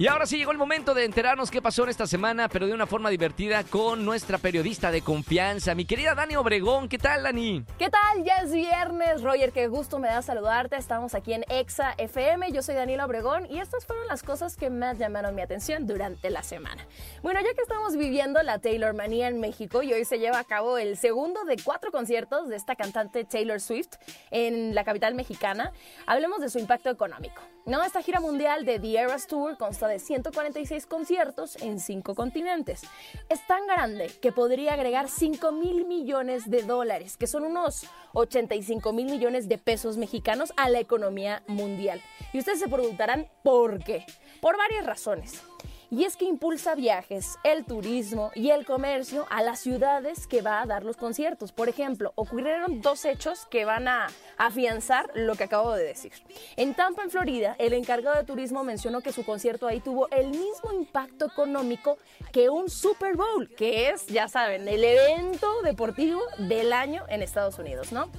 Y ahora sí llegó el momento de enterarnos qué pasó en esta semana, pero de una forma divertida con nuestra periodista de confianza, mi querida Dani Obregón. ¿Qué tal, Dani? ¿Qué tal? Ya es viernes, Roger, qué gusto me da saludarte. Estamos aquí en Exa FM. Yo soy Daniela Obregón y estas fueron las cosas que más llamaron mi atención durante la semana. Bueno, ya que estamos viviendo la Taylor Manía en México y hoy se lleva a cabo el segundo de cuatro conciertos de esta cantante Taylor Swift en la capital mexicana, hablemos de su impacto económico. No, esta gira mundial de The Eras Tour consta de 146 conciertos en cinco continentes. Es tan grande que podría agregar 5 mil millones de dólares, que son unos 85 mil millones de pesos mexicanos a la economía mundial. Y ustedes se preguntarán por qué. Por varias razones y es que impulsa viajes, el turismo y el comercio a las ciudades que va a dar los conciertos. Por ejemplo, ocurrieron dos hechos que van a afianzar lo que acabo de decir. En Tampa, en Florida, el encargado de turismo mencionó que su concierto ahí tuvo el mismo impacto económico que un Super Bowl, que es, ya saben, el evento deportivo del año en Estados Unidos, ¿no?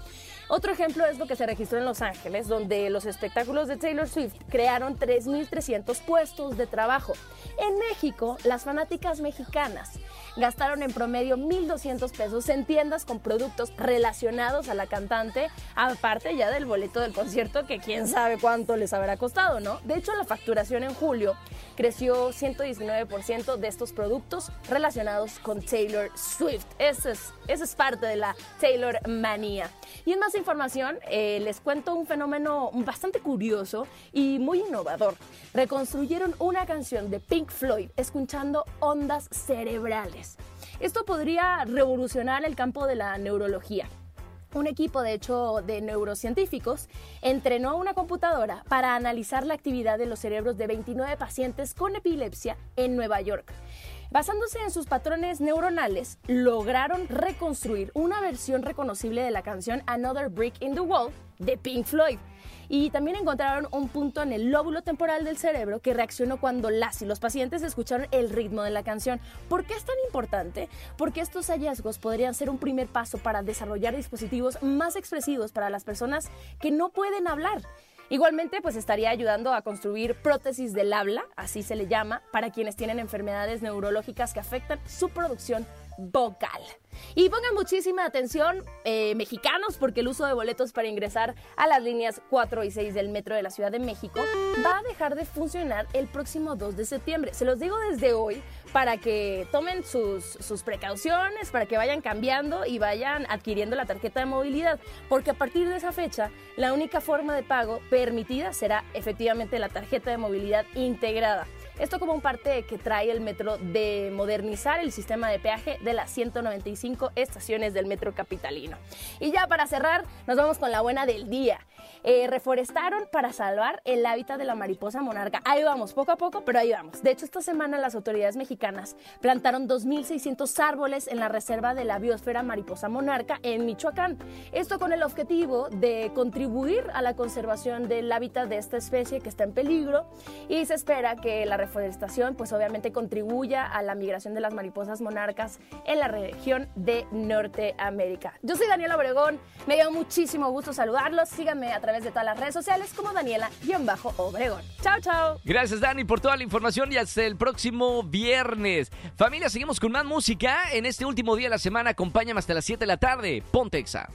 Otro ejemplo es lo que se registró en Los Ángeles, donde los espectáculos de Taylor Swift crearon 3.300 puestos de trabajo. En México, las fanáticas mexicanas gastaron en promedio 1.200 pesos en tiendas con productos relacionados a la cantante, aparte ya del boleto del concierto que quién sabe cuánto les habrá costado, ¿no? De hecho, la facturación en julio creció 119% de estos productos relacionados con Taylor Swift. Eso es, eso es parte de la Taylor manía. Y en más información, eh, les cuento un fenómeno bastante curioso y muy innovador. Reconstruyeron una canción de Pink Floyd escuchando ondas cerebrales. Esto podría revolucionar el campo de la neurología. Un equipo, de hecho, de neurocientíficos entrenó una computadora para analizar la actividad de los cerebros de 29 pacientes con epilepsia en Nueva York. Basándose en sus patrones neuronales, lograron reconstruir una versión reconocible de la canción Another Brick in the Wall de Pink Floyd. Y también encontraron un punto en el lóbulo temporal del cerebro que reaccionó cuando las y los pacientes escucharon el ritmo de la canción. ¿Por qué es tan importante? Porque estos hallazgos podrían ser un primer paso para desarrollar dispositivos más expresivos para las personas que no pueden hablar. Igualmente, pues estaría ayudando a construir prótesis del habla, así se le llama, para quienes tienen enfermedades neurológicas que afectan su producción vocal. Y pongan muchísima atención, eh, mexicanos, porque el uso de boletos para ingresar a las líneas 4 y 6 del metro de la Ciudad de México va a dejar de funcionar el próximo 2 de septiembre. Se los digo desde hoy para que tomen sus, sus precauciones, para que vayan cambiando y vayan adquiriendo la tarjeta de movilidad, porque a partir de esa fecha la única forma de pago permitida será efectivamente la tarjeta de movilidad integrada. Esto como parte que trae el metro de modernizar el sistema de peaje de las 195 estaciones del metro capitalino. Y ya para cerrar, nos vamos con la buena del día. Eh, reforestaron para salvar el hábitat de la mariposa monarca. Ahí vamos, poco a poco, pero ahí vamos. De hecho, esta semana las autoridades mexicanas plantaron 2.600 árboles en la reserva de la biosfera mariposa monarca en Michoacán. Esto con el objetivo de contribuir a la conservación del hábitat de esta especie que está en peligro y se espera que la reforestación pues obviamente contribuya a la migración de las mariposas monarcas en la región de Norteamérica. Yo soy Daniela Obregón, me dio muchísimo gusto saludarlos, síganme a través de todas las redes sociales como Daniela-Obregón. Chao, chao. Gracias Dani por toda la información y hasta el próximo viernes. Familia, seguimos con más música en este último día de la semana, acompáñame hasta las 7 de la tarde. Pontexa.